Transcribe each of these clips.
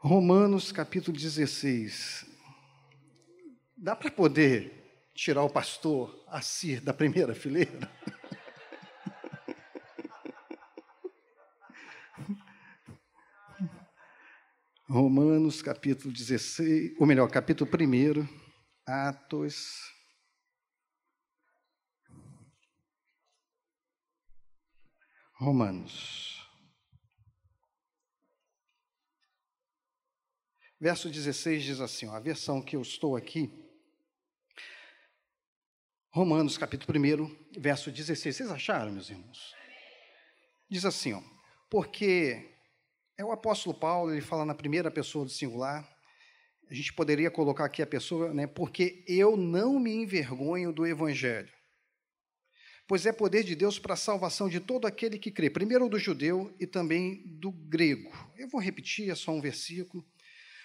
Romanos capítulo 16. Dá para poder tirar o pastor Assir da primeira fileira? Romanos capítulo 16, ou melhor, capítulo 1, Atos. Romanos. Verso 16 diz assim, ó, a versão que eu estou aqui, Romanos capítulo 1, verso 16. Vocês acharam, meus irmãos? Diz assim, ó, porque é o apóstolo Paulo, ele fala na primeira pessoa do singular. A gente poderia colocar aqui a pessoa, né? Porque eu não me envergonho do evangelho. Pois é poder de Deus para a salvação de todo aquele que crê, primeiro do judeu e também do grego. Eu vou repetir, é só um versículo.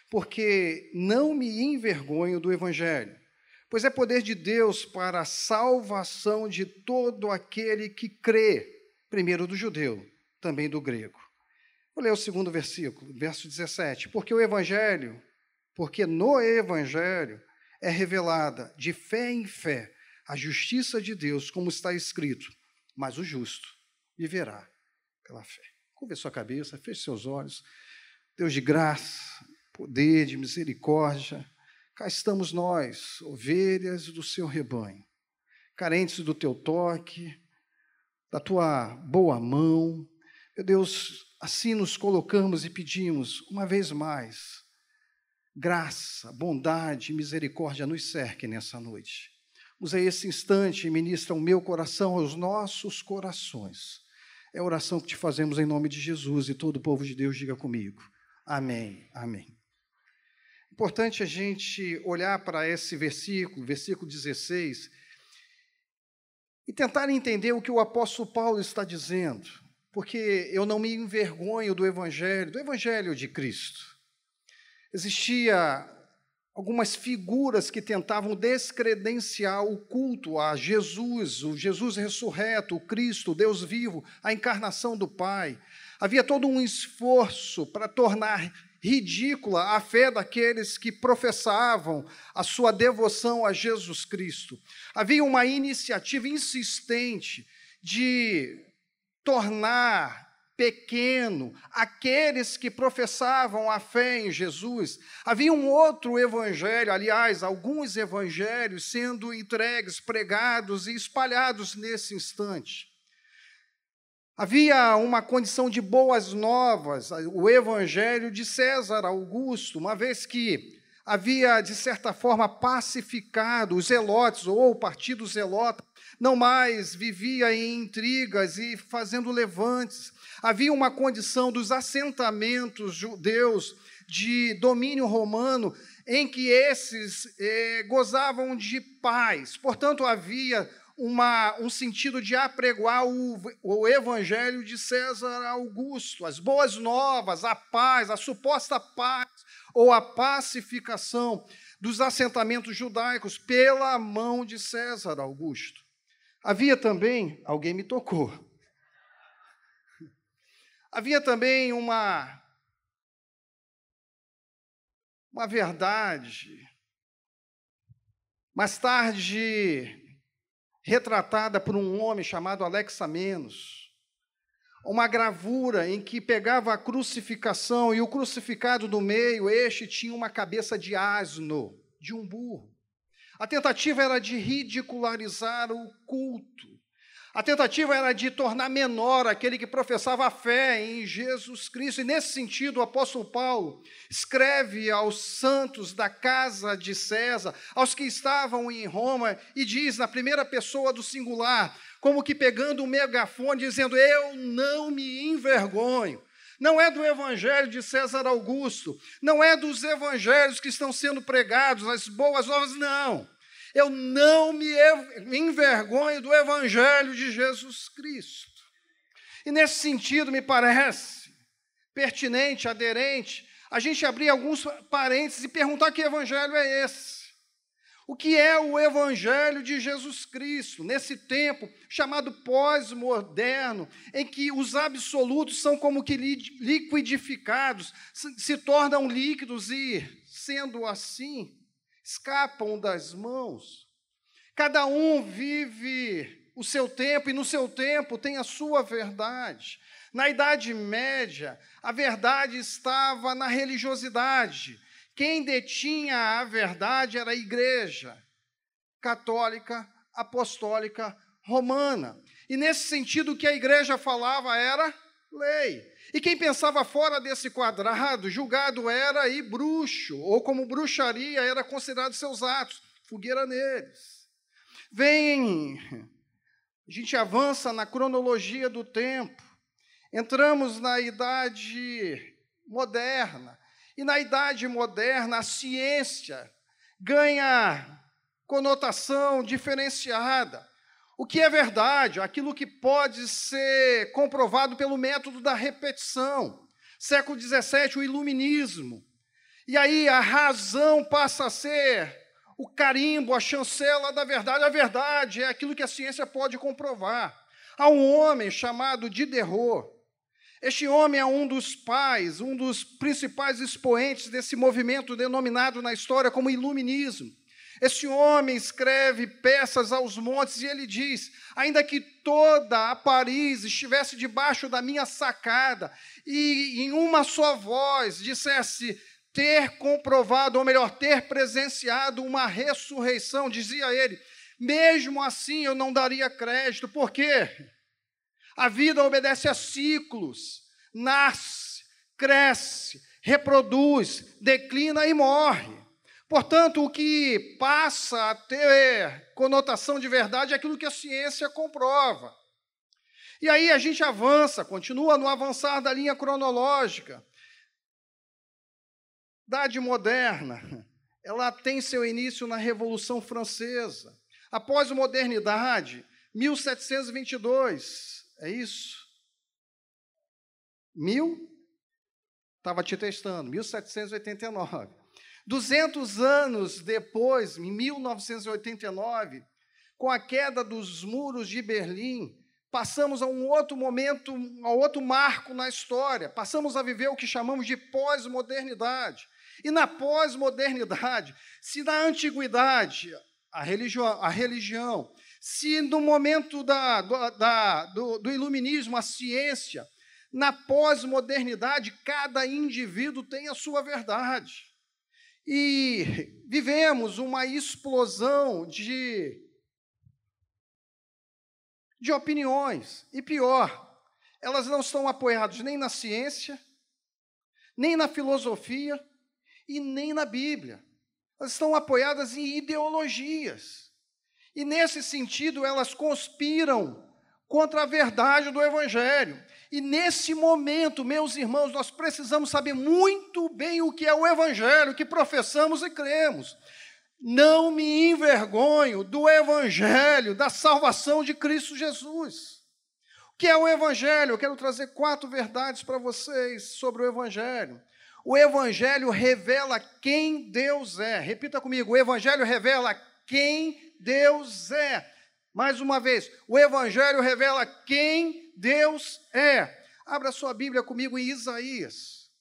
Porque não me envergonho do evangelho, pois é poder de Deus para a salvação de todo aquele que crê, primeiro do judeu, também do grego. Vou ler o segundo versículo, verso 17. Porque o Evangelho, porque no Evangelho é revelada de fé em fé a justiça de Deus, como está escrito, mas o justo viverá pela fé. Curva sua cabeça, feche seus olhos. Deus de graça, poder, de misericórdia, cá estamos nós, ovelhas do seu rebanho, carentes do teu toque, da tua boa mão. Meu Deus, Assim nos colocamos e pedimos, uma vez mais, graça, bondade e misericórdia nos cerquem nessa noite. Usa esse instante e ministra o meu coração aos nossos corações. É a oração que te fazemos em nome de Jesus e todo o povo de Deus diga comigo. Amém. Amém. Importante a gente olhar para esse versículo, versículo 16, e tentar entender o que o apóstolo Paulo está dizendo porque eu não me envergonho do Evangelho, do Evangelho de Cristo. Existia algumas figuras que tentavam descredenciar o culto a Jesus, o Jesus ressurreto, o Cristo, o Deus vivo, a encarnação do Pai. Havia todo um esforço para tornar ridícula a fé daqueles que professavam a sua devoção a Jesus Cristo. Havia uma iniciativa insistente de tornar pequeno aqueles que professavam a fé em Jesus. Havia um outro evangelho, aliás, alguns evangelhos sendo entregues, pregados e espalhados nesse instante. Havia uma condição de boas novas, o evangelho de César Augusto, uma vez que havia, de certa forma, pacificado os zelotes ou o partido zelota não mais vivia em intrigas e fazendo levantes. Havia uma condição dos assentamentos judeus de domínio romano em que esses eh, gozavam de paz. Portanto, havia uma, um sentido de apregoar o, o evangelho de César Augusto, as boas novas, a paz, a suposta paz ou a pacificação dos assentamentos judaicos pela mão de César Augusto. Havia também, alguém me tocou. Havia também uma uma verdade mais tarde retratada por um homem chamado Alexamenos, uma gravura em que pegava a crucificação e o crucificado no meio, este tinha uma cabeça de asno, de um burro. A tentativa era de ridicularizar o culto. A tentativa era de tornar menor aquele que professava a fé em Jesus Cristo. E nesse sentido, o apóstolo Paulo escreve aos santos da casa de César, aos que estavam em Roma, e diz na primeira pessoa do singular, como que pegando um megafone, dizendo: Eu não me envergonho não é do evangelho de César Augusto, não é dos evangelhos que estão sendo pregados, as boas novas, não. Eu não me envergonho do Evangelho de Jesus Cristo. E nesse sentido, me parece pertinente, aderente, a gente abrir alguns parênteses e perguntar que evangelho é esse. O que é o Evangelho de Jesus Cristo, nesse tempo chamado pós-moderno, em que os absolutos são como que liquidificados, se tornam líquidos e, sendo assim, escapam das mãos. Cada um vive o seu tempo e no seu tempo tem a sua verdade. Na Idade Média, a verdade estava na religiosidade. Quem detinha a verdade era a igreja católica, apostólica, romana. E nesse sentido, o que a igreja falava era lei. E quem pensava fora desse quadrado, julgado era e bruxo, ou como bruxaria era considerado seus atos, fogueira neles. Vem, a gente avança na cronologia do tempo, entramos na idade moderna, e na idade moderna a ciência ganha conotação diferenciada. O que é verdade? Aquilo que pode ser comprovado pelo método da repetição. Século XVII, o iluminismo. E aí a razão passa a ser o carimbo, a chancela da verdade. A verdade é aquilo que a ciência pode comprovar. Há um homem chamado Diderot. Este homem é um dos pais, um dos principais expoentes desse movimento denominado na história como iluminismo. Esse homem escreve peças aos montes e ele diz: ainda que toda a Paris estivesse debaixo da minha sacada e em uma só voz dissesse ter comprovado, ou melhor, ter presenciado uma ressurreição, dizia ele, mesmo assim eu não daria crédito, por quê? A vida obedece a ciclos, nasce, cresce, reproduz, declina e morre. Portanto, o que passa a ter conotação de verdade é aquilo que a ciência comprova. E aí a gente avança, continua no avançar da linha cronológica. Idade moderna, ela tem seu início na Revolução Francesa. Após a modernidade, 1722, é isso? Mil? Estava te testando, 1789. 200 anos depois, em 1989, com a queda dos muros de Berlim, passamos a um outro momento, a outro marco na história. Passamos a viver o que chamamos de pós-modernidade. E na pós-modernidade, se na antiguidade a religião, a religião se no momento da, da, do, do iluminismo a ciência, na pós-modernidade cada indivíduo tem a sua verdade. E vivemos uma explosão de, de opiniões. E pior, elas não estão apoiadas nem na ciência, nem na filosofia e nem na Bíblia. Elas estão apoiadas em ideologias. E nesse sentido, elas conspiram contra a verdade do Evangelho. E nesse momento, meus irmãos, nós precisamos saber muito bem o que é o Evangelho que professamos e cremos. Não me envergonho do Evangelho, da salvação de Cristo Jesus. O que é o Evangelho? Eu quero trazer quatro verdades para vocês sobre o Evangelho. O Evangelho revela quem Deus é. Repita comigo: o Evangelho revela quem Deus é. Mais uma vez, o Evangelho revela quem Deus é. Abra sua Bíblia comigo em Isaías.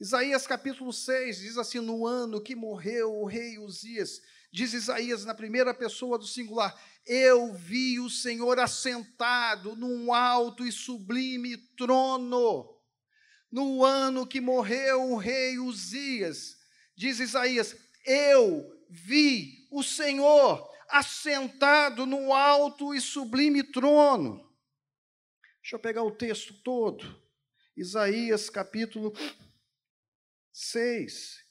Isaías capítulo 6 diz assim: No ano que morreu o rei Uzias, diz Isaías na primeira pessoa do singular: Eu vi o Senhor assentado num alto e sublime trono. No ano que morreu o rei Uzias, diz Isaías: Eu vi o Senhor assentado no alto e sublime trono. Deixa eu pegar o texto todo. Isaías capítulo 6.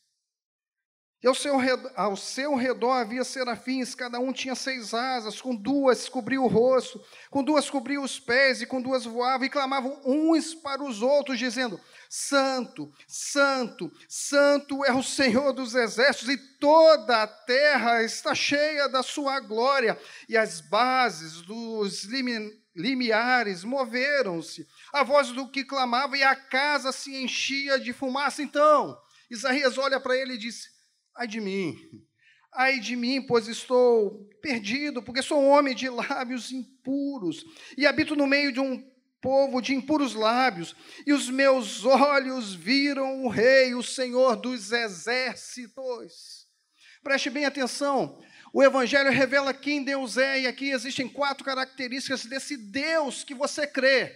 E ao seu, redor, ao seu redor havia serafins, cada um tinha seis asas, com duas cobriu o rosto, com duas cobriu os pés, e com duas voavam, e clamavam uns para os outros, dizendo: Santo, Santo, Santo é o Senhor dos exércitos, e toda a terra está cheia da sua glória, e as bases dos limiares moveram-se, a voz do que clamava, e a casa se enchia de fumaça. Então, Isaías olha para ele e diz: Ai de mim, Ai de mim, pois estou perdido, porque sou um homem de lábios impuros e habito no meio de um povo de impuros lábios, e os meus olhos viram o Rei, o Senhor dos exércitos. Preste bem atenção, o Evangelho revela quem Deus é, e aqui existem quatro características desse Deus que você crê.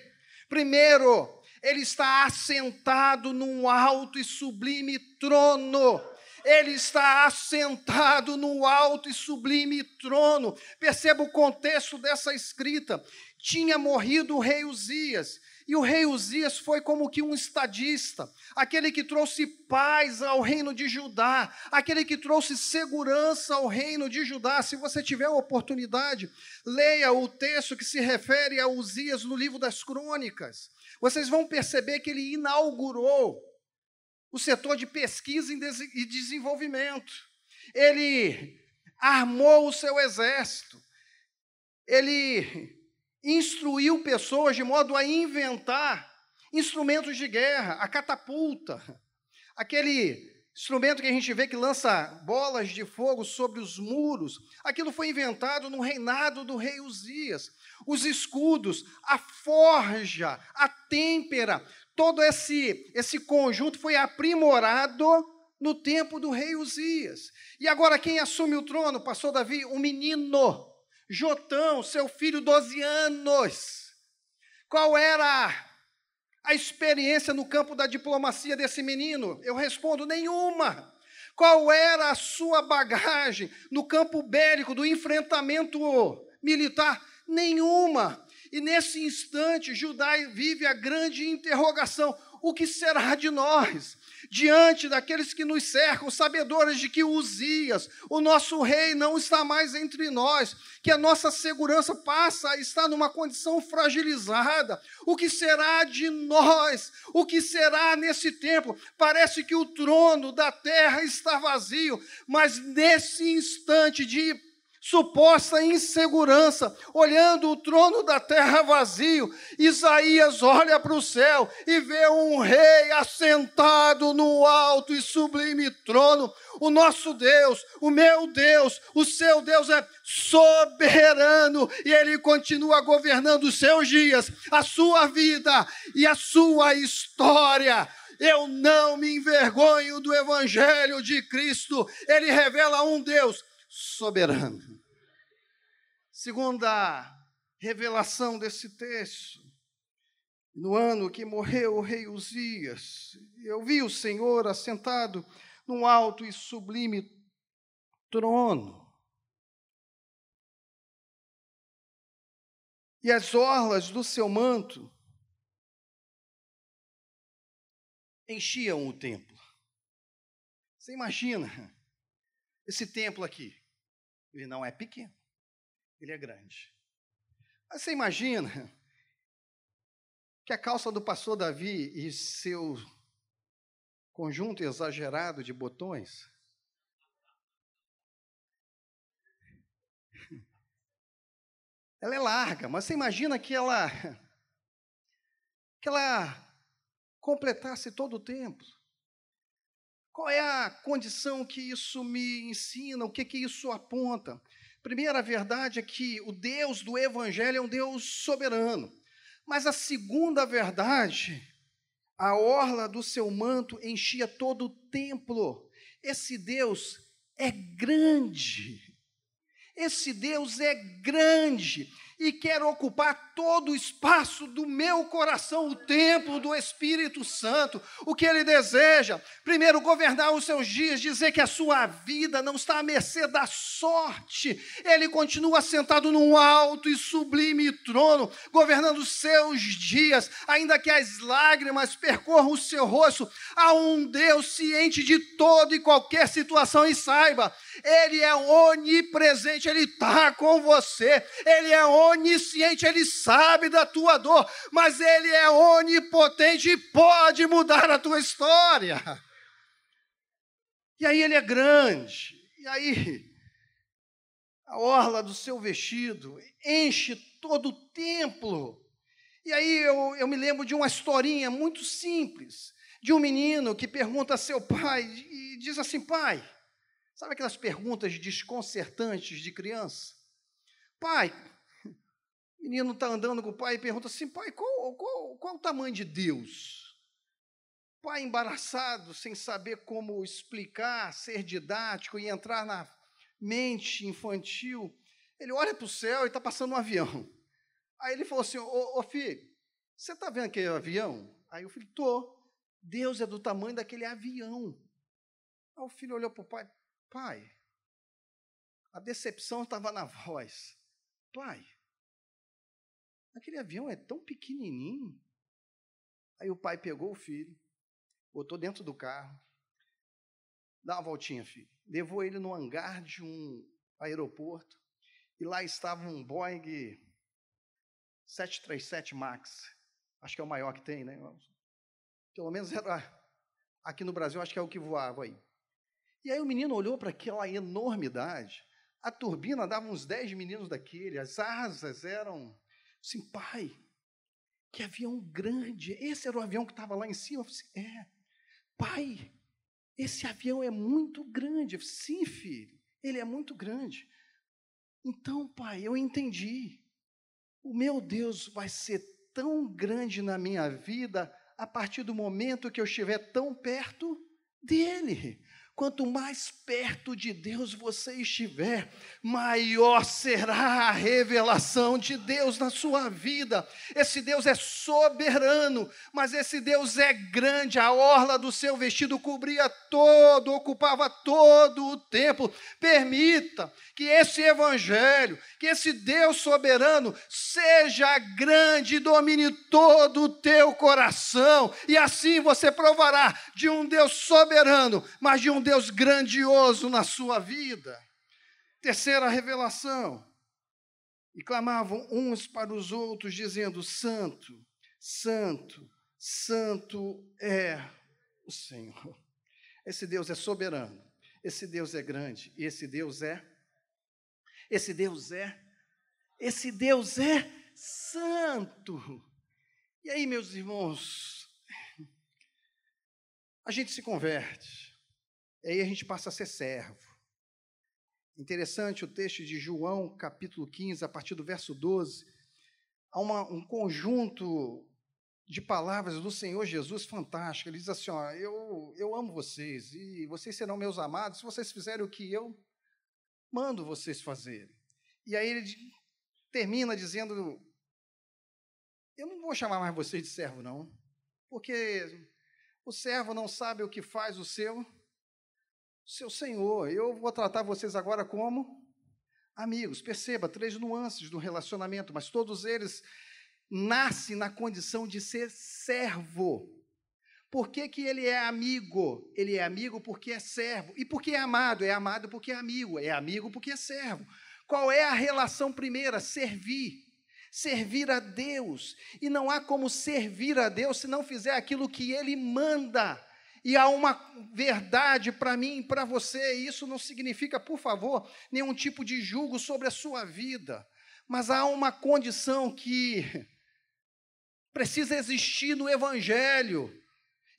Primeiro, ele está assentado num alto e sublime trono. Ele está assentado no alto e sublime trono. Perceba o contexto dessa escrita. Tinha morrido o rei Uzias, e o rei Uzias foi como que um estadista, aquele que trouxe paz ao reino de Judá, aquele que trouxe segurança ao reino de Judá. Se você tiver a oportunidade, leia o texto que se refere a Uzias no livro das crônicas. Vocês vão perceber que ele inaugurou o setor de pesquisa e desenvolvimento. Ele armou o seu exército. Ele instruiu pessoas de modo a inventar instrumentos de guerra, a catapulta, aquele instrumento que a gente vê que lança bolas de fogo sobre os muros. Aquilo foi inventado no reinado do rei Uzias. Os escudos, a forja, a têmpera, todo esse, esse conjunto foi aprimorado no tempo do rei Uzias. E agora quem assume o trono, pastor Davi? Um menino, Jotão, seu filho, 12 anos. Qual era a experiência no campo da diplomacia desse menino? Eu respondo: nenhuma. Qual era a sua bagagem no campo bélico do enfrentamento militar? Nenhuma. E nesse instante, Judá vive a grande interrogação: o que será de nós? Diante daqueles que nos cercam, sabedores de que Uzias, o nosso rei, não está mais entre nós, que a nossa segurança passa a estar numa condição fragilizada. O que será de nós? O que será nesse tempo? Parece que o trono da terra está vazio, mas nesse instante de suposta insegurança, olhando o trono da terra vazio, Isaías olha para o céu e vê um rei assentado no alto e sublime trono. O nosso Deus, o meu Deus, o seu Deus é soberano e ele continua governando os seus dias, a sua vida e a sua história. Eu não me envergonho do Evangelho de Cristo. Ele revela um Deus soberano. Segunda revelação desse texto, no ano que morreu o rei Uzias, eu vi o Senhor assentado num alto e sublime trono. E as orlas do seu manto enchiam o templo. Você imagina esse templo aqui? Ele não é pequeno, ele é grande. Mas você imagina que a calça do pastor Davi e seu conjunto exagerado de botões ela é larga, mas você imagina que ela que ela completasse todo o templo. Qual é a condição que isso me ensina? O que que isso aponta? Primeira verdade é que o Deus do Evangelho é um Deus soberano. Mas a segunda verdade, a orla do seu manto enchia todo o templo. Esse Deus é grande. Esse Deus é grande e quer ocupar todo o espaço do meu coração, o templo do Espírito Santo. O que ele deseja? Primeiro, governar os seus dias, dizer que a sua vida não está à mercê da sorte. Ele continua sentado num alto e sublime trono, governando os seus dias, ainda que as lágrimas percorram o seu rosto. Há um Deus ciente de toda e qualquer situação e saiba, ele é onipresente, ele está com você, ele é onipresente onisciente, ele sabe da tua dor, mas ele é onipotente e pode mudar a tua história. E aí ele é grande, e aí a orla do seu vestido enche todo o templo. E aí eu, eu me lembro de uma historinha muito simples, de um menino que pergunta a seu pai e diz assim: pai, Sabe aquelas perguntas desconcertantes de criança? Pai, o menino está andando com o pai e pergunta assim: pai, qual, qual, qual o tamanho de Deus? Pai embaraçado, sem saber como explicar, ser didático e entrar na mente infantil, ele olha para o céu e está passando um avião. Aí ele falou assim: Ô, ô filho, você está vendo aquele avião? Aí o filho, tô. Deus é do tamanho daquele avião. Aí o filho olhou para o pai: Pai, a decepção estava na voz. Pai, aquele avião é tão pequenininho. Aí o pai pegou o filho, botou dentro do carro, dá uma voltinha, filho. Levou ele no hangar de um aeroporto e lá estava um Boeing 737 Max. Acho que é o maior que tem, né? Pelo menos era aqui no Brasil, acho que é o que voava aí. E aí o menino olhou para aquela enormidade a turbina dava uns 10 meninos daquele, as asas eram assim, pai, que avião grande. Esse era o avião que estava lá em cima. Assim, é, pai, esse avião é muito grande. Falei, sim, filho, ele é muito grande. Então, pai, eu entendi. O meu Deus vai ser tão grande na minha vida a partir do momento que eu estiver tão perto dele. Quanto mais perto de Deus você estiver, maior será a revelação de Deus na sua vida. Esse Deus é soberano, mas esse Deus é grande. A orla do seu vestido cobria todo, ocupava todo o templo. Permita que esse evangelho, que esse Deus soberano seja grande e domine todo o teu coração. E assim você provará de um Deus soberano, mas de um Deus Deus grandioso na sua vida. Terceira revelação. E clamavam uns para os outros, dizendo: Santo, Santo, Santo é o Senhor. Esse Deus é soberano, esse Deus é grande, e esse Deus é, esse Deus é, esse Deus é santo. E aí, meus irmãos, a gente se converte, e aí a gente passa a ser servo. Interessante o texto de João, capítulo 15, a partir do verso 12. Há uma, um conjunto de palavras do Senhor Jesus fantástico. Ele diz assim: ó, eu, eu amo vocês e vocês serão meus amados se vocês fizerem o que eu mando vocês fazerem. E aí ele termina dizendo: Eu não vou chamar mais vocês de servo, não, porque o servo não sabe o que faz o seu seu Senhor. Eu vou tratar vocês agora como amigos. Perceba, três nuances do relacionamento, mas todos eles nascem na condição de ser servo. Por que, que ele é amigo? Ele é amigo porque é servo. E por que é amado? É amado porque é amigo. É amigo porque é servo. Qual é a relação primeira? Servir. Servir a Deus. E não há como servir a Deus se não fizer aquilo que ele manda. E há uma verdade para mim e para você, e isso não significa, por favor, nenhum tipo de julgo sobre a sua vida, mas há uma condição que precisa existir no Evangelho.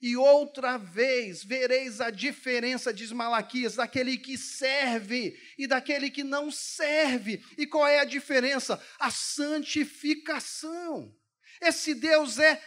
E outra vez vereis a diferença, diz Malaquias, daquele que serve e daquele que não serve. E qual é a diferença? A santificação. Esse Deus é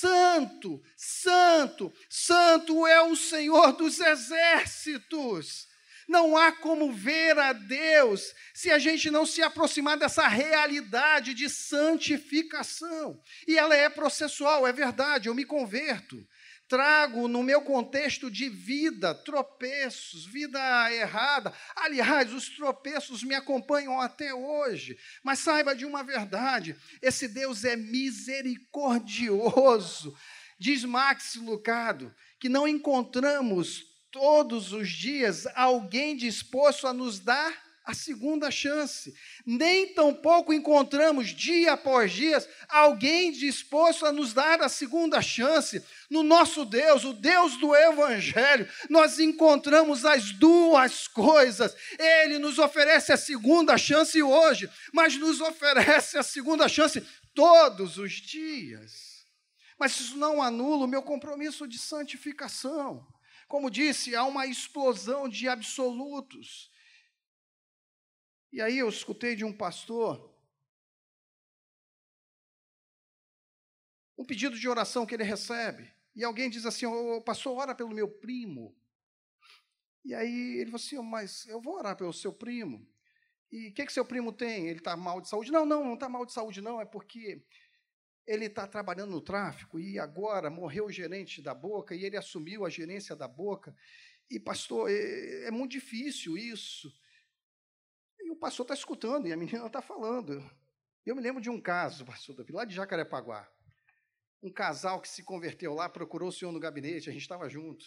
santo, santo, santo é o Senhor dos exércitos. Não há como ver a Deus se a gente não se aproximar dessa realidade de santificação. E ela é processual, é verdade, eu me converto trago no meu contexto de vida tropeços, vida errada. Aliás, os tropeços me acompanham até hoje. Mas saiba de uma verdade: esse Deus é misericordioso. Diz Max Lucado que não encontramos todos os dias alguém disposto a nos dar a segunda chance. Nem tampouco encontramos, dia após dia, alguém disposto a nos dar a segunda chance. No nosso Deus, o Deus do Evangelho, nós encontramos as duas coisas. Ele nos oferece a segunda chance hoje, mas nos oferece a segunda chance todos os dias. Mas isso não anula o meu compromisso de santificação. Como disse, há uma explosão de absolutos. E aí eu escutei de um pastor um pedido de oração que ele recebe. E alguém diz assim: oh, Pastor, ora pelo meu primo. E aí ele falou assim: Mas eu vou orar pelo seu primo. E o que, que seu primo tem? Ele está mal de saúde? Não, não, não está mal de saúde, não. É porque ele está trabalhando no tráfico e agora morreu o gerente da boca e ele assumiu a gerência da boca. E, pastor, é, é muito difícil isso. Pastor está escutando e a menina está falando. Eu me lembro de um caso, pastor Davi, lá de Jacarepaguá. Um casal que se converteu lá, procurou o senhor no gabinete, a gente estava junto.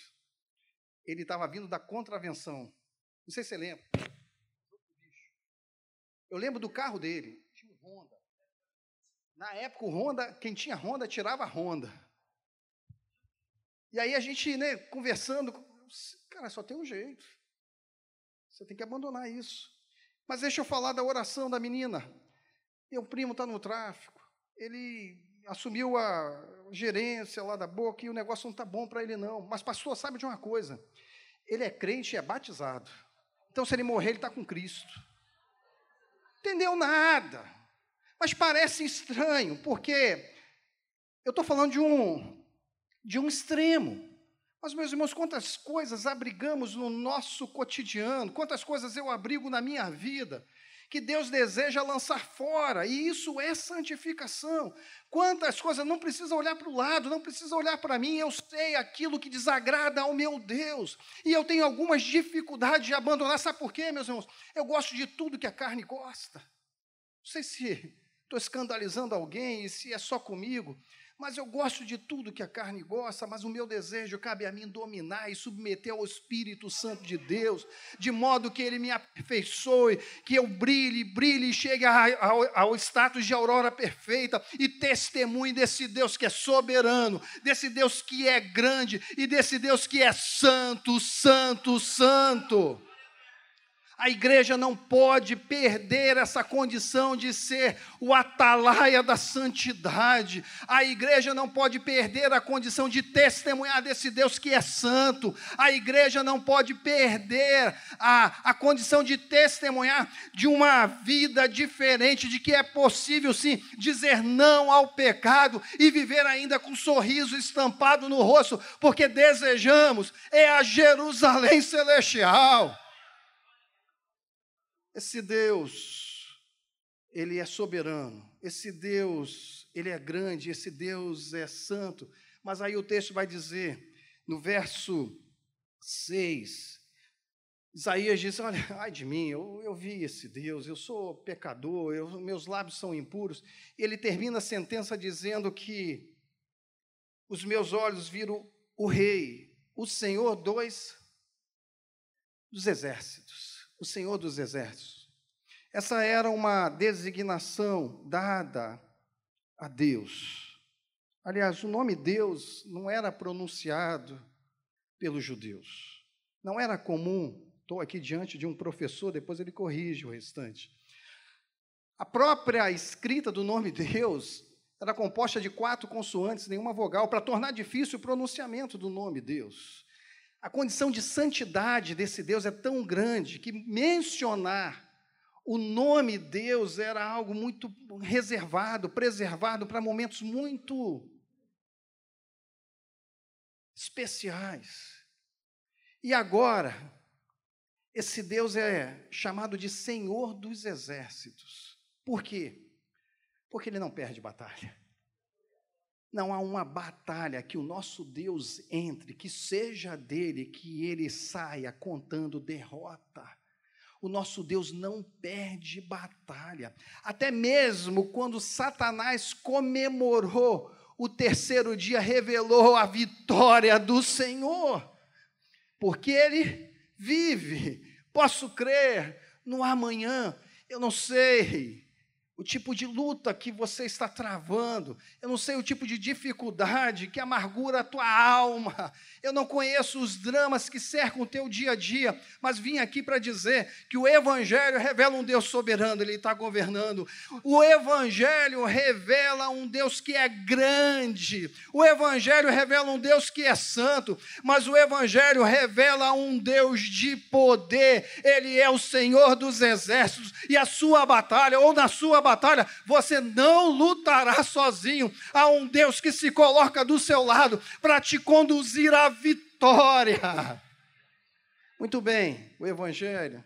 Ele estava vindo da contravenção. Não sei se você lembra. Eu lembro do carro dele, tinha um Honda. Na época, o Honda, quem tinha Honda, tirava Honda. E aí a gente, né, conversando, cara, só tem um jeito. Você tem que abandonar isso. Mas deixa eu falar da oração da menina. Meu primo está no tráfico. Ele assumiu a gerência lá da boca e o negócio não está bom para ele, não. Mas, pastor, sabe de uma coisa? Ele é crente e é batizado. Então, se ele morrer, ele está com Cristo. Entendeu nada. Mas parece estranho, porque eu estou falando de um, de um extremo. Mas, meus irmãos, quantas coisas abrigamos no nosso cotidiano, quantas coisas eu abrigo na minha vida, que Deus deseja lançar fora, e isso é santificação. Quantas coisas, não precisa olhar para o lado, não precisa olhar para mim, eu sei aquilo que desagrada ao meu Deus, e eu tenho algumas dificuldades de abandonar, sabe por quê, meus irmãos? Eu gosto de tudo que a carne gosta. Não sei se estou escandalizando alguém e se é só comigo, mas eu gosto de tudo que a carne gosta, mas o meu desejo cabe a mim dominar e submeter ao Espírito Santo de Deus, de modo que ele me aperfeiçoe, que eu brilhe, brilhe e chegue ao, ao status de aurora perfeita e testemunhe desse Deus que é soberano, desse Deus que é grande e desse Deus que é santo, santo, santo. A igreja não pode perder essa condição de ser o atalaia da santidade. A igreja não pode perder a condição de testemunhar desse Deus que é santo. A igreja não pode perder a, a condição de testemunhar de uma vida diferente, de que é possível sim dizer não ao pecado e viver ainda com um sorriso estampado no rosto, porque desejamos é a Jerusalém celestial. Esse Deus, ele é soberano. Esse Deus, ele é grande, esse Deus é santo. Mas aí o texto vai dizer, no verso 6, Isaías diz: Olha, ai de mim, eu, eu vi esse Deus, eu sou pecador, eu, meus lábios são impuros. E ele termina a sentença dizendo que os meus olhos viram o Rei, o Senhor dois dos exércitos o Senhor dos Exércitos. Essa era uma designação dada a Deus. Aliás, o nome Deus não era pronunciado pelos judeus. Não era comum. Estou aqui diante de um professor, depois ele corrige o restante. A própria escrita do nome Deus era composta de quatro consoantes, nenhuma vogal, para tornar difícil o pronunciamento do nome Deus. A condição de santidade desse Deus é tão grande que mencionar o nome Deus era algo muito reservado, preservado para momentos muito especiais. E agora, esse Deus é chamado de Senhor dos Exércitos. Por quê? Porque ele não perde batalha. Não há uma batalha que o nosso Deus entre, que seja dele, que ele saia contando derrota. O nosso Deus não perde batalha. Até mesmo quando Satanás comemorou o terceiro dia, revelou a vitória do Senhor. Porque ele vive. Posso crer no amanhã. Eu não sei o tipo de luta que você está travando, eu não sei o tipo de dificuldade que amargura a tua alma, eu não conheço os dramas que cercam o teu dia a dia, mas vim aqui para dizer que o Evangelho revela um Deus soberano, Ele está governando, o Evangelho revela um Deus que é grande, o Evangelho revela um Deus que é santo, mas o Evangelho revela um Deus de poder, Ele é o Senhor dos exércitos, e a sua batalha, ou na sua batalha, batalha, você não lutará sozinho. Há um Deus que se coloca do seu lado para te conduzir à vitória. Muito bem, o Evangelho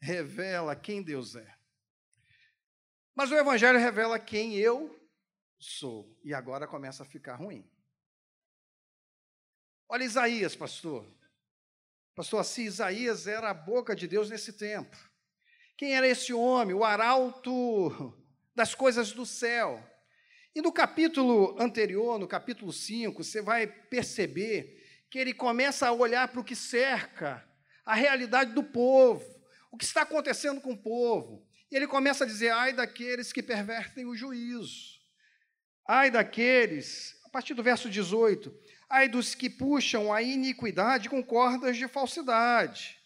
revela quem Deus é. Mas o Evangelho revela quem eu sou. E agora começa a ficar ruim. Olha Isaías, pastor. Pastor, assim, Isaías era a boca de Deus nesse tempo. Quem era esse homem? O arauto das coisas do céu. E no capítulo anterior, no capítulo 5, você vai perceber que ele começa a olhar para o que cerca, a realidade do povo, o que está acontecendo com o povo. E ele começa a dizer: ai daqueles que pervertem o juízo, ai daqueles, a partir do verso 18, ai dos que puxam a iniquidade com cordas de falsidade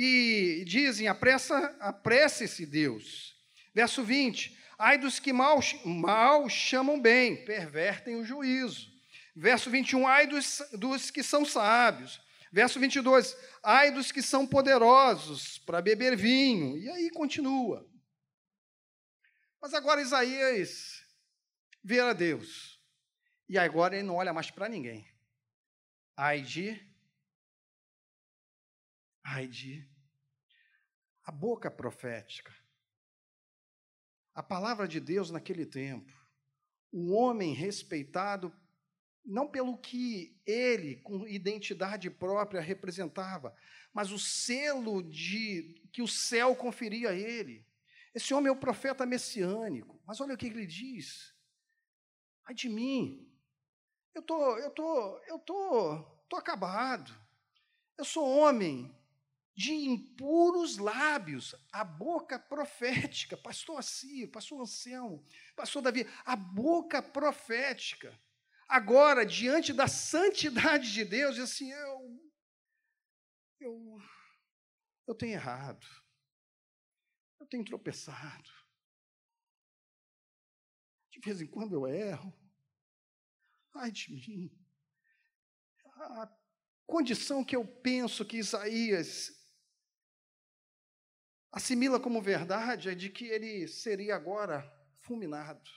e dizem: apresse-se Deus. Verso 20: Ai dos que mal, mal chamam bem, pervertem o juízo. Verso 21, ai dos, dos que são sábios. Verso 22, ai dos que são poderosos para beber vinho. E aí continua. Mas agora Isaías vê a Deus. E agora ele não olha mais para ninguém. Ai de Ai de a boca profética. A palavra de Deus naquele tempo. Um homem respeitado não pelo que ele, com identidade própria, representava, mas o selo de que o céu conferia a ele. Esse homem é o profeta messiânico. Mas olha o que ele diz. Ai de mim. Eu tô, eu tô, eu tô, tô acabado. Eu sou homem de impuros lábios, a boca profética, pastor Assi, pastor Anselmo, pastor Davi, a boca profética. Agora, diante da santidade de Deus, diz assim, eu, eu, eu tenho errado, eu tenho tropeçado, de vez em quando eu erro, ai de mim, a condição que eu penso que Isaías assimila como verdade é de que ele seria agora fulminado,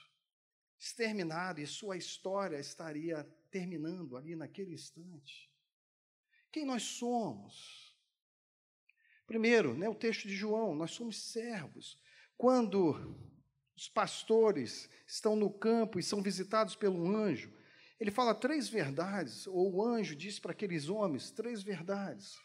exterminado, e sua história estaria terminando ali naquele instante. Quem nós somos? Primeiro, né, o texto de João, nós somos servos. Quando os pastores estão no campo e são visitados pelo anjo, ele fala três verdades, ou o anjo diz para aqueles homens três verdades.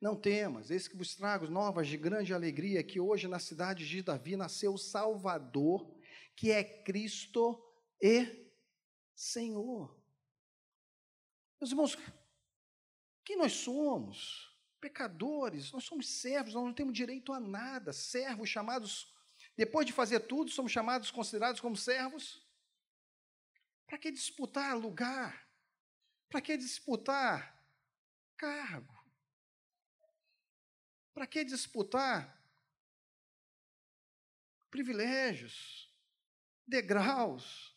Não temas, eis que vos trago novas de grande alegria, que hoje na cidade de Davi nasceu o Salvador, que é Cristo e Senhor. Meus irmãos, quem nós somos? Pecadores, nós somos servos, nós não temos direito a nada. Servos chamados, depois de fazer tudo, somos chamados, considerados como servos. Para que disputar lugar? Para que disputar cargo? Para que disputar privilégios, degraus?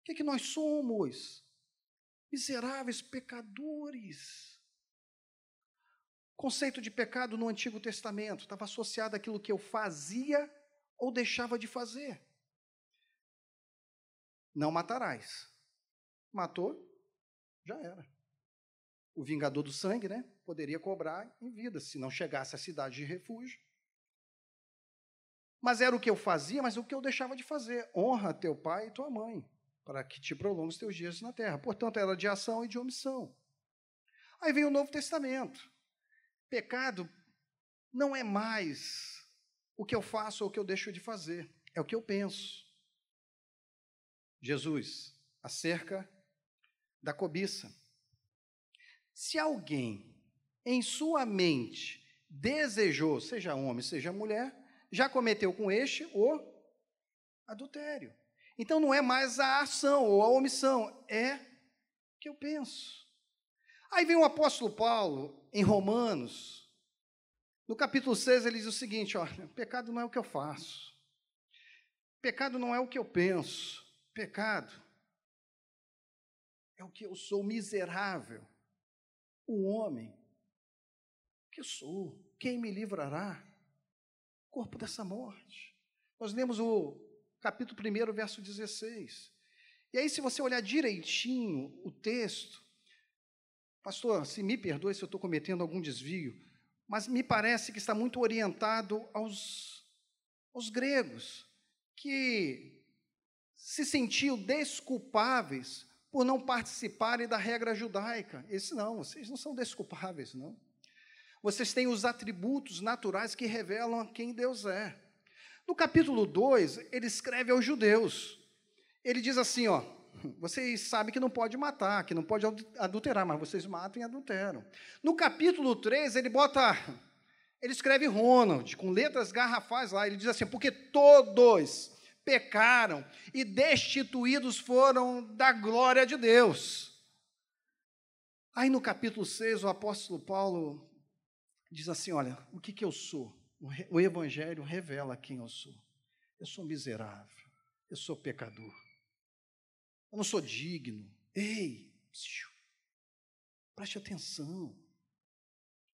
O que, é que nós somos? Miseráveis pecadores. O conceito de pecado no Antigo Testamento estava associado àquilo que eu fazia ou deixava de fazer. Não matarás. Matou, já era o vingador do sangue, né, poderia cobrar em vida, se não chegasse à cidade de refúgio. Mas era o que eu fazia, mas o que eu deixava de fazer. Honra teu pai e tua mãe, para que te prolongue os teus dias na terra. Portanto, era de ação e de omissão. Aí vem o Novo Testamento. Pecado não é mais o que eu faço ou o que eu deixo de fazer, é o que eu penso. Jesus, acerca da cobiça. Se alguém em sua mente desejou, seja homem, seja mulher, já cometeu com este o adultério. Então não é mais a ação ou a omissão, é o que eu penso. Aí vem o apóstolo Paulo em Romanos, no capítulo 6, ele diz o seguinte: olha, pecado não é o que eu faço, pecado não é o que eu penso, pecado é o que eu sou miserável, o homem que sou, quem me livrará? Corpo dessa morte. Nós lemos o capítulo 1, verso 16. E aí, se você olhar direitinho o texto, pastor, se me perdoe se eu estou cometendo algum desvio, mas me parece que está muito orientado aos, aos gregos, que se sentiam desculpáveis por não participarem da regra judaica. Esse não, vocês não são desculpáveis, não. Vocês têm os atributos naturais que revelam quem Deus é. No capítulo 2, ele escreve aos judeus. Ele diz assim, ó, vocês sabem que não pode matar, que não pode adulterar, mas vocês matam e adulteram. No capítulo 3, ele bota, ele escreve Ronald, com letras garrafais lá, ele diz assim, porque todos pecaram e destituídos foram da glória de Deus. Aí no capítulo 6, o apóstolo Paulo diz assim: Olha, o que, que eu sou? O Evangelho revela quem eu sou. Eu sou miserável, eu sou pecador, eu não sou digno. Ei, preste atenção.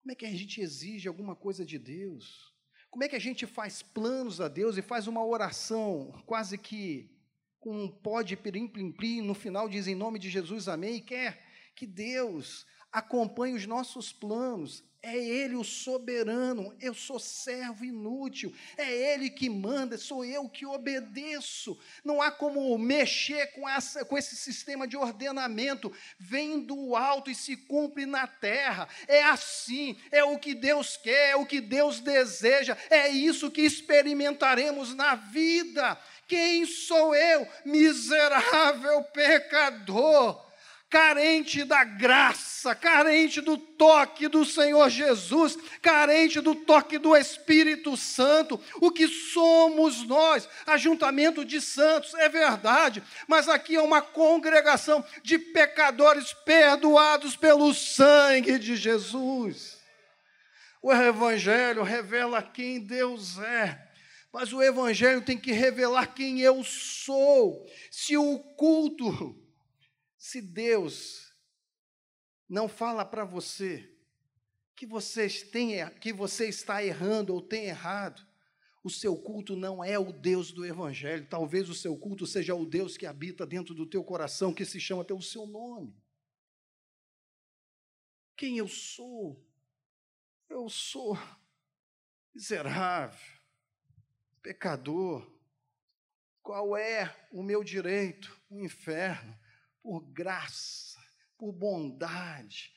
Como é que a gente exige alguma coisa de Deus? Como é que a gente faz planos a Deus e faz uma oração quase que com um pó de pirim plim plim, no final diz em nome de Jesus, amém, e quer que Deus acompanhe os nossos planos, é Ele o soberano, eu sou servo inútil, é Ele que manda, sou eu que obedeço. Não há como mexer com, essa, com esse sistema de ordenamento, vem do alto e se cumpre na terra. É assim, é o que Deus quer, é o que Deus deseja, é isso que experimentaremos na vida. Quem sou eu, miserável pecador? Carente da graça, carente do toque do Senhor Jesus, carente do toque do Espírito Santo. O que somos nós? Ajuntamento de santos, é verdade, mas aqui é uma congregação de pecadores perdoados pelo sangue de Jesus. O Evangelho revela quem Deus é. Mas o Evangelho tem que revelar quem eu sou. Se o culto se Deus não fala para você que você, tem, que você está errando ou tem errado, o seu culto não é o Deus do Evangelho. Talvez o seu culto seja o Deus que habita dentro do teu coração, que se chama pelo seu nome. Quem eu sou? Eu sou miserável, pecador. Qual é o meu direito? O inferno por graça, por bondade,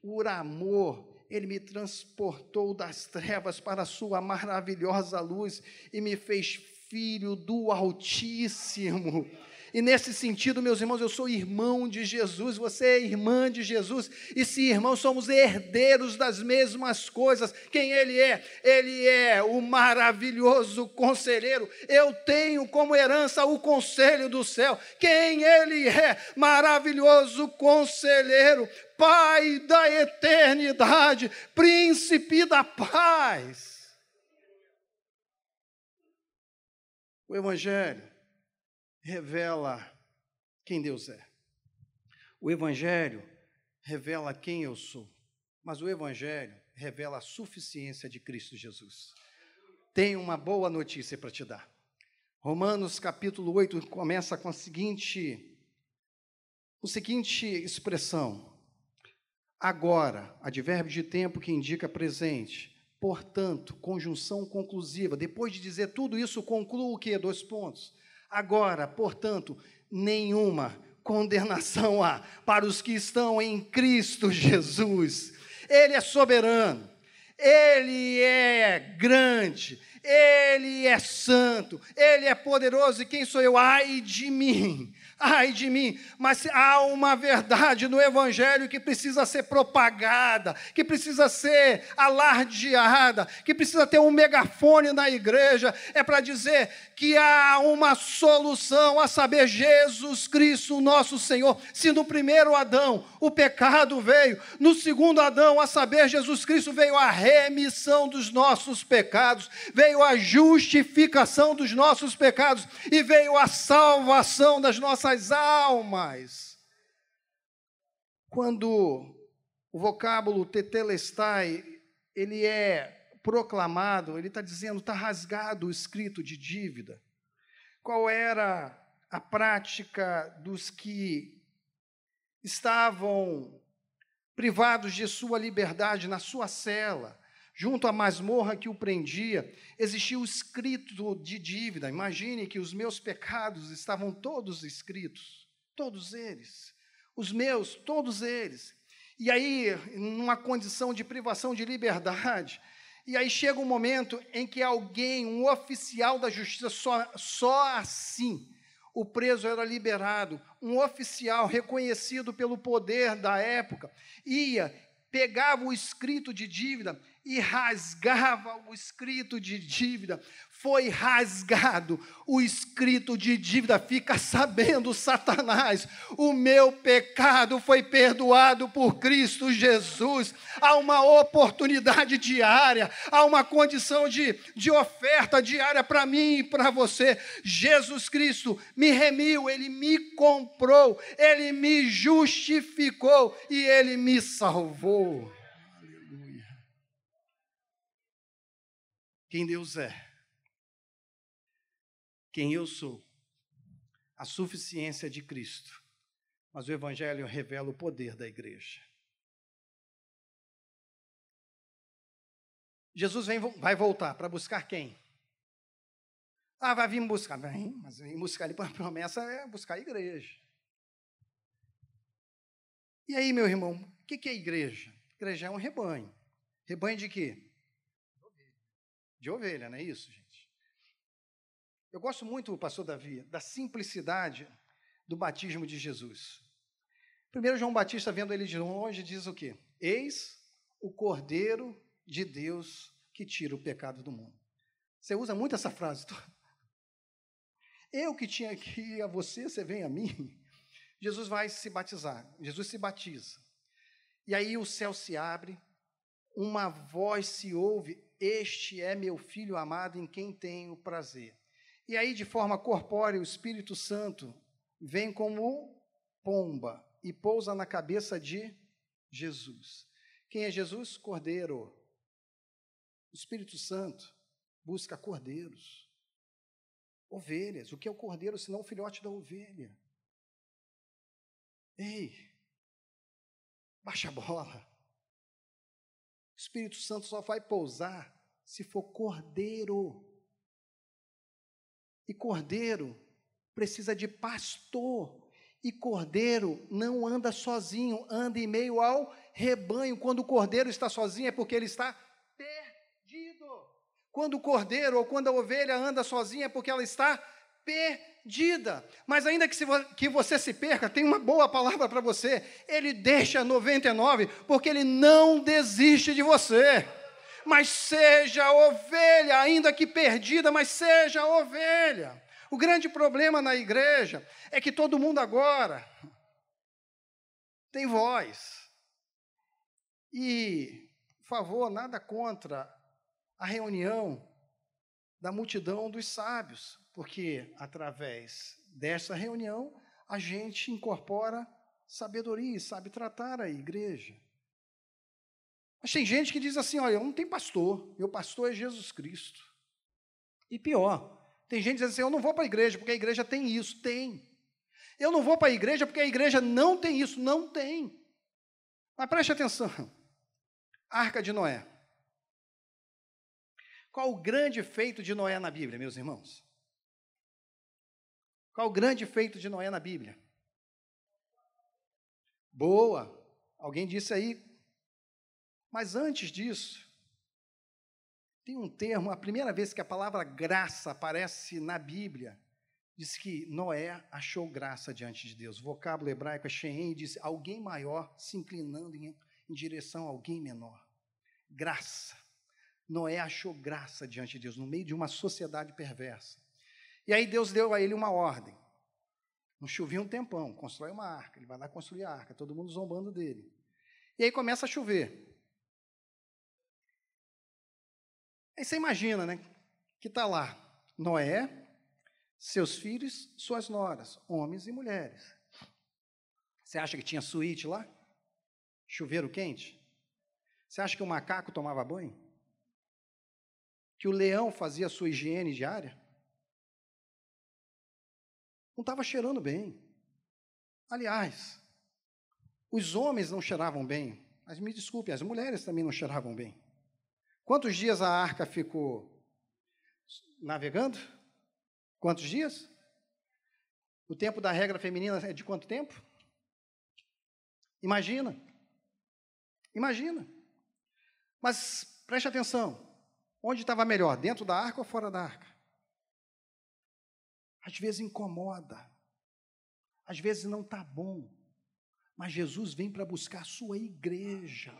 por amor, ele me transportou das trevas para a sua maravilhosa luz e me fez filho do Altíssimo. E nesse sentido, meus irmãos, eu sou irmão de Jesus, você é irmã de Jesus, e se irmãos somos herdeiros das mesmas coisas. Quem Ele é? Ele é o maravilhoso conselheiro. Eu tenho como herança o conselho do céu. Quem Ele é? Maravilhoso conselheiro, Pai da eternidade, príncipe da paz. O Evangelho revela quem Deus é. O Evangelho revela quem eu sou. Mas o Evangelho revela a suficiência de Cristo Jesus. Tenho uma boa notícia para te dar. Romanos capítulo 8 começa com a seguinte, a seguinte expressão. Agora, advérbio de tempo que indica presente. Portanto, conjunção conclusiva. Depois de dizer tudo isso, concluo o quê? Dois pontos. Agora, portanto, nenhuma condenação há para os que estão em Cristo Jesus. Ele é soberano, ele é grande, ele é santo, ele é poderoso. E quem sou eu? Ai de mim, ai de mim. Mas há uma verdade no Evangelho que precisa ser propagada, que precisa ser alardeada, que precisa ter um megafone na igreja. É para dizer que há uma solução, a saber, Jesus Cristo, nosso Senhor. Se no primeiro Adão o pecado veio, no segundo Adão, a saber, Jesus Cristo veio a remissão dos nossos pecados, veio a justificação dos nossos pecados e veio a salvação das nossas almas. Quando o vocábulo tetelestai, ele é proclamado, ele está dizendo, está rasgado o escrito de dívida. Qual era a prática dos que estavam privados de sua liberdade na sua cela, junto à masmorra que o prendia, existia o escrito de dívida. Imagine que os meus pecados estavam todos escritos, todos eles. Os meus, todos eles. E aí, numa condição de privação de liberdade, e aí chega um momento em que alguém, um oficial da justiça, só, só assim o preso era liberado. Um oficial reconhecido pelo poder da época ia, pegava o escrito de dívida e rasgava o escrito de dívida, foi rasgado o escrito de dívida. Fica sabendo, Satanás, o meu pecado foi perdoado por Cristo Jesus. Há uma oportunidade diária, há uma condição de, de oferta diária para mim e para você. Jesus Cristo me remiu, ele me comprou, ele me justificou e ele me salvou. Quem Deus é quem eu sou, a suficiência de Cristo. Mas o Evangelho revela o poder da igreja. Jesus vem, vai voltar para buscar quem? Ah, vai vir buscar. Vem, mas vem buscar ele, a promessa é buscar a igreja. E aí, meu irmão, o que é igreja? Igreja é um rebanho. Rebanho de quê? De ovelha, não é isso, gente? Eu gosto muito, pastor Davi, da simplicidade do batismo de Jesus. Primeiro, João Batista, vendo ele de longe, diz o quê? Eis o Cordeiro de Deus que tira o pecado do mundo. Você usa muito essa frase. Eu que tinha que ir a você, você vem a mim. Jesus vai se batizar. Jesus se batiza. E aí o céu se abre, uma voz se ouve: Este é meu filho amado em quem tenho prazer. E aí, de forma corpórea, o Espírito Santo vem como pomba e pousa na cabeça de Jesus. Quem é Jesus? Cordeiro. O Espírito Santo busca cordeiros, ovelhas. O que é o cordeiro senão o filhote da ovelha? Ei, baixa a bola. Espírito Santo só vai pousar se for cordeiro. E cordeiro precisa de pastor. E cordeiro não anda sozinho, anda em meio ao rebanho. Quando o cordeiro está sozinho é porque ele está perdido. Quando o cordeiro ou quando a ovelha anda sozinha é porque ela está perdida. Mas ainda que, se, que você se perca, tem uma boa palavra para você. Ele deixa 99 porque ele não desiste de você mas seja ovelha, ainda que perdida, mas seja ovelha. O grande problema na igreja é que todo mundo agora tem voz. E, por favor, nada contra a reunião da multidão dos sábios, porque através dessa reunião a gente incorpora sabedoria e sabe tratar a igreja. Mas tem gente que diz assim: olha, eu não tenho pastor, meu pastor é Jesus Cristo. E pior, tem gente que diz assim: eu não vou para a igreja porque a igreja tem isso. Tem. Eu não vou para a igreja porque a igreja não tem isso. Não tem. Mas preste atenção: Arca de Noé. Qual o grande feito de Noé na Bíblia, meus irmãos? Qual o grande feito de Noé na Bíblia? Boa. Alguém disse aí, mas antes disso, tem um termo, a primeira vez que a palavra graça aparece na Bíblia, diz que Noé achou graça diante de Deus. O vocábulo hebraico é Sheem, diz alguém maior se inclinando em, em direção a alguém menor. Graça. Noé achou graça diante de Deus, no meio de uma sociedade perversa. E aí Deus deu a ele uma ordem. Não chovia um tempão, constrói uma arca. Ele vai lá construir a arca, todo mundo zombando dele. E aí começa a chover. Aí você imagina, né? Que está lá Noé, seus filhos, suas noras, homens e mulheres. Você acha que tinha suíte lá? Chuveiro quente? Você acha que o macaco tomava banho? Que o leão fazia sua higiene diária? Não estava cheirando bem. Aliás, os homens não cheiravam bem, mas me desculpe, as mulheres também não cheiravam bem. Quantos dias a arca ficou navegando? Quantos dias? O tempo da regra feminina é de quanto tempo? Imagina. Imagina. Mas preste atenção. Onde estava melhor, dentro da arca ou fora da arca? Às vezes incomoda. Às vezes não está bom. Mas Jesus vem para buscar a sua igreja.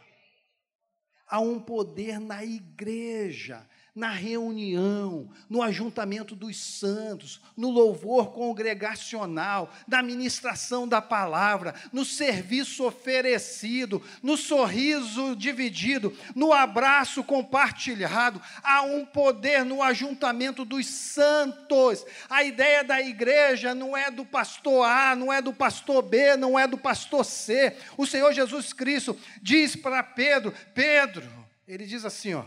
Há um poder na igreja na reunião, no ajuntamento dos santos, no louvor congregacional, na ministração da palavra, no serviço oferecido, no sorriso dividido, no abraço compartilhado. Há um poder no ajuntamento dos santos. A ideia da igreja não é do pastor A, não é do pastor B, não é do pastor C. O Senhor Jesus Cristo diz para Pedro: Pedro, ele diz assim, ó.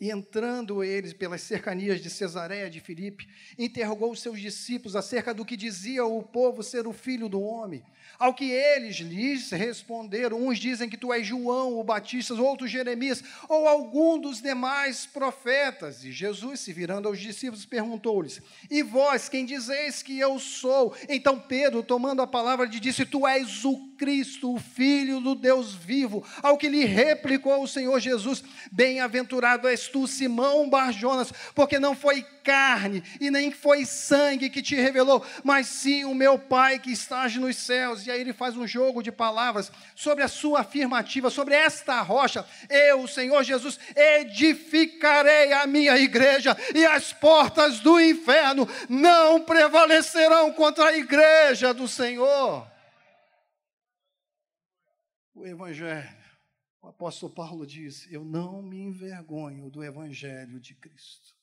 E entrando eles pelas cercanias de Cesareia de Filipe, interrogou os seus discípulos acerca do que dizia o povo ser o filho do homem. Ao que eles lhes responderam: uns dizem que tu és João o Batista, outros Jeremias, ou algum dos demais profetas. E Jesus, se virando aos discípulos, perguntou-lhes: E vós, quem dizeis que eu sou? Então Pedro, tomando a palavra, disse: Tu és o Cristo, o Filho do Deus vivo. Ao que lhe replicou o Senhor Jesus: Bem-aventurado és tu, Simão Barjonas, porque não foi carne e nem foi sangue que te revelou, mas sim o meu Pai que estás nos céus. E aí ele faz um jogo de palavras sobre a sua afirmativa, sobre esta rocha. Eu, o Senhor Jesus, edificarei a minha igreja e as portas do inferno não prevalecerão contra a igreja do Senhor. O Evangelho o apóstolo Paulo diz: Eu não me envergonho do evangelho de Cristo.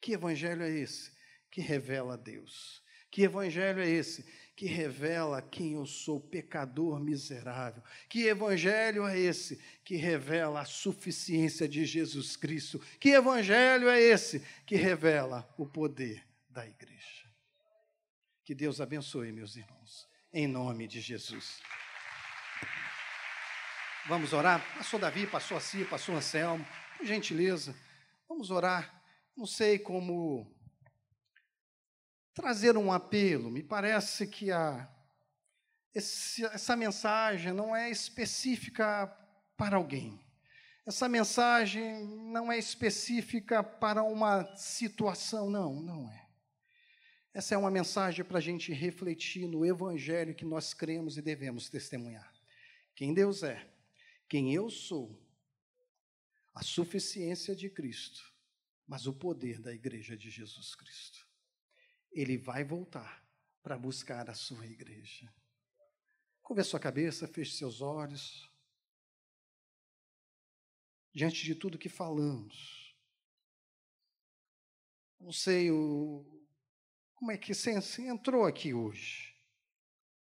Que evangelho é esse? Que revela Deus. Que evangelho é esse? Que revela quem eu sou, pecador miserável. Que evangelho é esse? Que revela a suficiência de Jesus Cristo. Que evangelho é esse? Que revela o poder da igreja. Que Deus abençoe, meus irmãos, em nome de Jesus. Vamos orar? Pastor Davi, pastor Assi, pastor Anselmo, por gentileza, vamos orar. Não sei como trazer um apelo. Me parece que a, esse, essa mensagem não é específica para alguém. Essa mensagem não é específica para uma situação, não, não é. Essa é uma mensagem para a gente refletir no Evangelho que nós cremos e devemos testemunhar. Quem Deus é quem eu sou, a suficiência de Cristo, mas o poder da igreja de Jesus Cristo. Ele vai voltar para buscar a sua igreja. Curva sua cabeça, feche seus olhos. Diante de tudo que falamos, não sei o, como é que você, você entrou aqui hoje.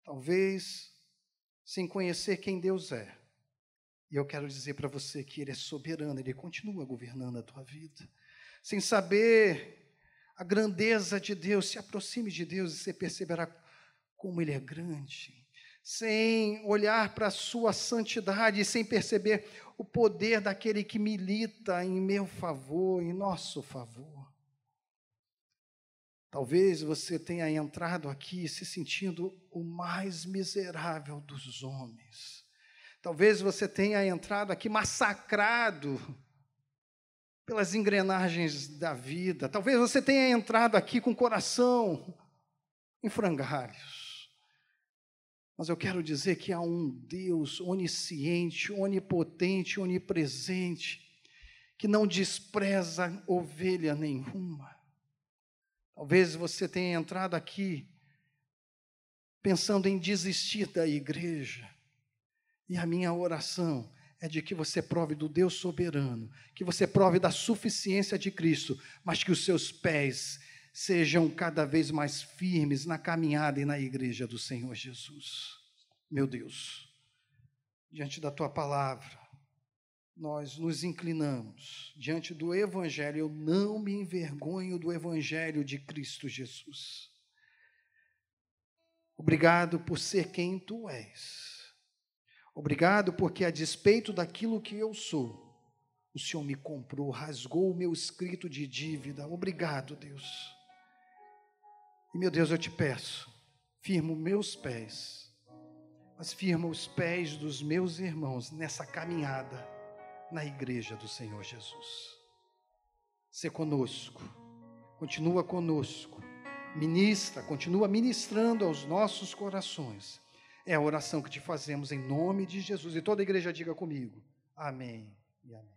Talvez sem conhecer quem Deus é e eu quero dizer para você que Ele é soberano, Ele continua governando a tua vida. Sem saber a grandeza de Deus, se aproxime de Deus e você perceberá como Ele é grande. Sem olhar para a sua santidade sem perceber o poder daquele que milita em meu favor, em nosso favor. Talvez você tenha entrado aqui se sentindo o mais miserável dos homens Talvez você tenha entrado aqui massacrado pelas engrenagens da vida. Talvez você tenha entrado aqui com o coração em frangalhos. Mas eu quero dizer que há um Deus onisciente, onipotente, onipresente, que não despreza ovelha nenhuma. Talvez você tenha entrado aqui pensando em desistir da igreja. E a minha oração é de que você prove do Deus soberano, que você prove da suficiência de Cristo, mas que os seus pés sejam cada vez mais firmes na caminhada e na igreja do Senhor Jesus. Meu Deus, diante da tua palavra, nós nos inclinamos diante do Evangelho. Eu não me envergonho do Evangelho de Cristo Jesus. Obrigado por ser quem tu és. Obrigado porque, a despeito daquilo que eu sou, o Senhor me comprou, rasgou o meu escrito de dívida. Obrigado, Deus. E, meu Deus, eu te peço, firma meus pés, mas firma os pés dos meus irmãos nessa caminhada na igreja do Senhor Jesus. Se conosco, continua conosco, ministra, continua ministrando aos nossos corações é a oração que te fazemos em nome de Jesus. E toda a igreja diga comigo. Amém e amém.